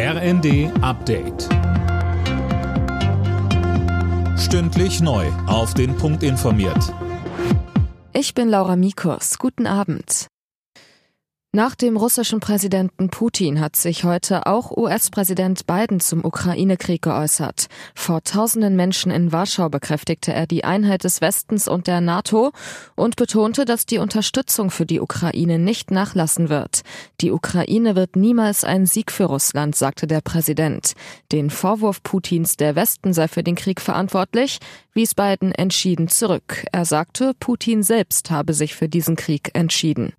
RND Update. Stündlich neu. Auf den Punkt informiert. Ich bin Laura Mikos. Guten Abend. Nach dem russischen Präsidenten Putin hat sich heute auch US-Präsident Biden zum Ukraine-Krieg geäußert. Vor tausenden Menschen in Warschau bekräftigte er die Einheit des Westens und der NATO und betonte, dass die Unterstützung für die Ukraine nicht nachlassen wird. Die Ukraine wird niemals ein Sieg für Russland, sagte der Präsident. Den Vorwurf Putins, der Westen sei für den Krieg verantwortlich, wies Biden entschieden zurück. Er sagte, Putin selbst habe sich für diesen Krieg entschieden.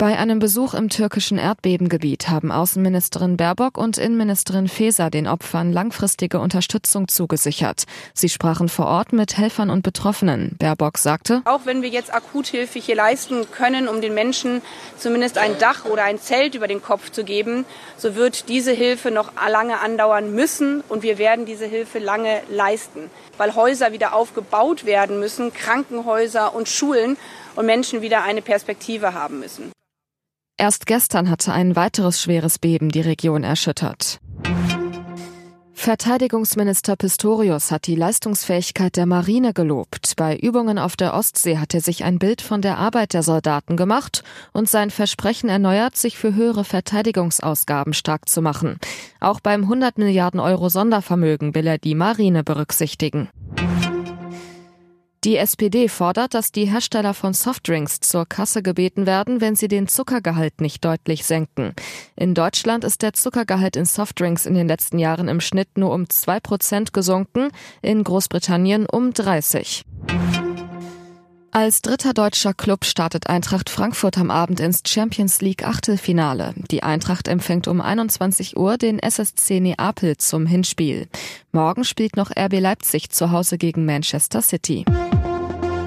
Bei einem Besuch im türkischen Erdbebengebiet haben Außenministerin Baerbock und Innenministerin Faeser den Opfern langfristige Unterstützung zugesichert. Sie sprachen vor Ort mit Helfern und Betroffenen. Baerbock sagte, Auch wenn wir jetzt Akuthilfe hier leisten können, um den Menschen zumindest ein Dach oder ein Zelt über den Kopf zu geben, so wird diese Hilfe noch lange andauern müssen und wir werden diese Hilfe lange leisten, weil Häuser wieder aufgebaut werden müssen, Krankenhäuser und Schulen und Menschen wieder eine Perspektive haben müssen. Erst gestern hatte ein weiteres schweres Beben die Region erschüttert. Verteidigungsminister Pistorius hat die Leistungsfähigkeit der Marine gelobt. Bei Übungen auf der Ostsee hat er sich ein Bild von der Arbeit der Soldaten gemacht und sein Versprechen erneuert, sich für höhere Verteidigungsausgaben stark zu machen. Auch beim 100 Milliarden Euro Sondervermögen will er die Marine berücksichtigen. Die SPD fordert, dass die Hersteller von Softdrinks zur Kasse gebeten werden, wenn sie den Zuckergehalt nicht deutlich senken. In Deutschland ist der Zuckergehalt in Softdrinks in den letzten Jahren im Schnitt nur um zwei Prozent gesunken, in Großbritannien um 30. Als dritter deutscher Club startet Eintracht Frankfurt am Abend ins Champions League Achtelfinale. Die Eintracht empfängt um 21 Uhr den SSC Neapel zum Hinspiel. Morgen spielt noch RB Leipzig zu Hause gegen Manchester City.